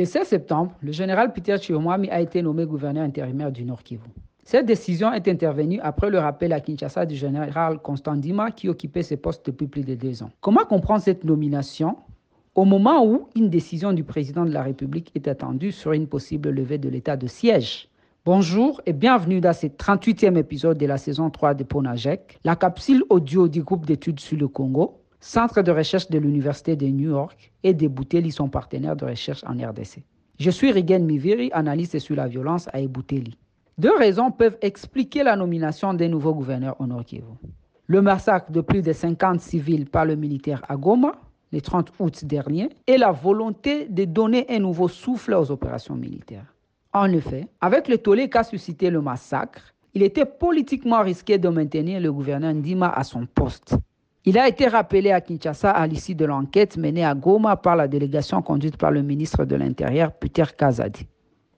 Le 16 septembre, le général Peter Chiomwami a été nommé gouverneur intérimaire du Nord Kivu. Cette décision est intervenue après le rappel à Kinshasa du général Constant Dima qui occupait ce poste depuis plus de deux ans. Comment comprendre cette nomination au moment où une décision du président de la République est attendue sur une possible levée de l'état de siège? Bonjour et bienvenue dans ce 38e épisode de la saison 3 de Ponajek, la capsule audio du groupe d'études sur le Congo, centre de recherche de l'Université de New York, et des Ebouteli, son partenaire de recherche en RDC. Je suis Rigen Miviri, analyste sur la violence à Ebouteli. Deux raisons peuvent expliquer la nomination des nouveaux gouverneurs au Nord Kivu. Le massacre de plus de 50 civils par le militaire à Goma, le 30 août dernier, et la volonté de donner un nouveau souffle aux opérations militaires. En effet, avec le tollé qu'a suscité le massacre, il était politiquement risqué de maintenir le gouverneur Ndima à son poste. Il a été rappelé à Kinshasa à l'issue de l'enquête menée à Goma par la délégation conduite par le ministre de l'Intérieur, Peter Kazadi.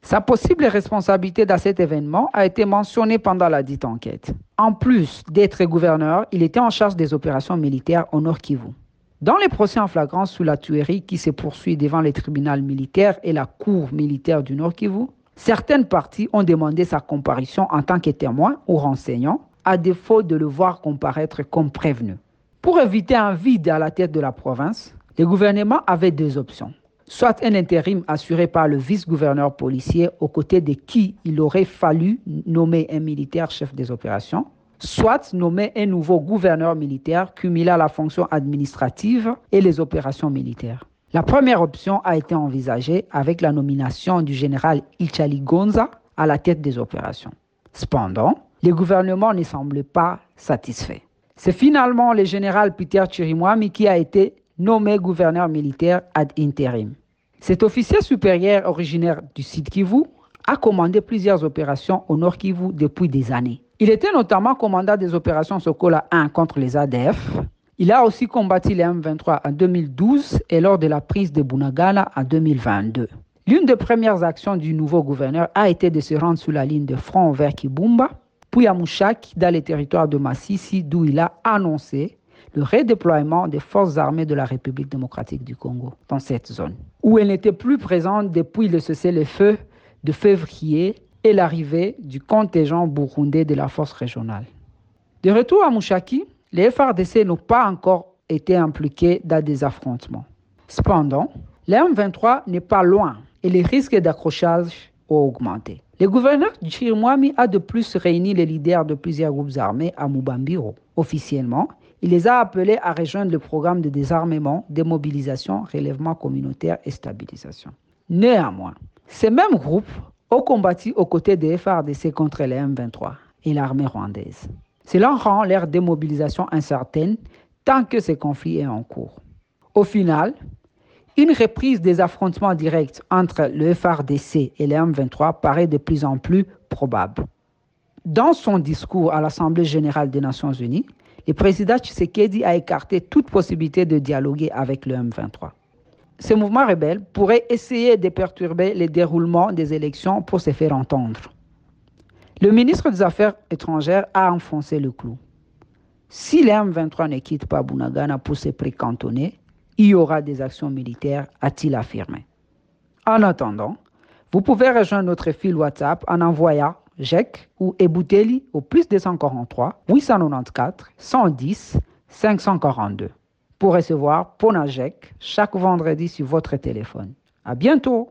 Sa possible responsabilité dans cet événement a été mentionnée pendant la dite enquête. En plus d'être gouverneur, il était en charge des opérations militaires au Nord Kivu. Dans les procès en flagrance sous la tuerie qui se poursuit devant les tribunaux militaires et la cour militaire du Nord Kivu, certaines parties ont demandé sa comparution en tant que témoin ou renseignant, à défaut de le voir comparaître comme prévenu. Pour éviter un vide à la tête de la province, le gouvernement avait deux options. Soit un intérim assuré par le vice-gouverneur policier aux côtés de qui il aurait fallu nommer un militaire chef des opérations, soit nommer un nouveau gouverneur militaire cumulant la fonction administrative et les opérations militaires. La première option a été envisagée avec la nomination du général Ichali Gonza à la tête des opérations. Cependant, le gouvernement ne semblait pas satisfait. C'est finalement le général Peter Chirimwami qui a été nommé gouverneur militaire ad interim. Cet officier supérieur originaire du sud Kivu a commandé plusieurs opérations au nord Kivu depuis des années. Il était notamment commandant des opérations Sokola 1 contre les ADF. Il a aussi combattu les M23 en 2012 et lors de la prise de Bunagana en 2022. L'une des premières actions du nouveau gouverneur a été de se rendre sur la ligne de front vers Kibumba puis à Mouchak, dans les territoires de Massissi, d'où il a annoncé le redéploiement des forces armées de la République démocratique du Congo dans cette zone, où elle n'était plus présente depuis le cessez-le-feu de février et l'arrivée du contingent burundais de la force régionale. De retour à Mouchaki, les FRDC n'ont pas encore été impliqués dans des affrontements. Cependant, l'M23 n'est pas loin et les risques d'accrochage ont augmenté. Le gouverneur Chirimwami a de plus réuni les leaders de plusieurs groupes armés à Mubambiro. Officiellement, il les a appelés à rejoindre le programme de désarmement, démobilisation, relèvement communautaire et stabilisation. Néanmoins, ces mêmes groupes ont combattu aux côtés des FRDC contre les M23 et l'armée rwandaise. Cela rend leur démobilisation incertaine tant que ce conflit est en cours. Au final, une reprise des affrontements directs entre le FRDC et les M23 paraît de plus en plus probable. Dans son discours à l'Assemblée générale des Nations unies, le président Tshisekedi a écarté toute possibilité de dialoguer avec le M23. Ce mouvement rebelle pourrait essayer de perturber le déroulement des élections pour se faire entendre. Le ministre des Affaires étrangères a enfoncé le clou. Si les M23 ne quittent pas Bunagana pour se précantonner, il y aura des actions militaires, a-t-il affirmé. En attendant, vous pouvez rejoindre notre fil WhatsApp en envoyant JEC ou Ebouteli au plus 243 894 110 542 pour recevoir Ponajek chaque vendredi sur votre téléphone. À bientôt!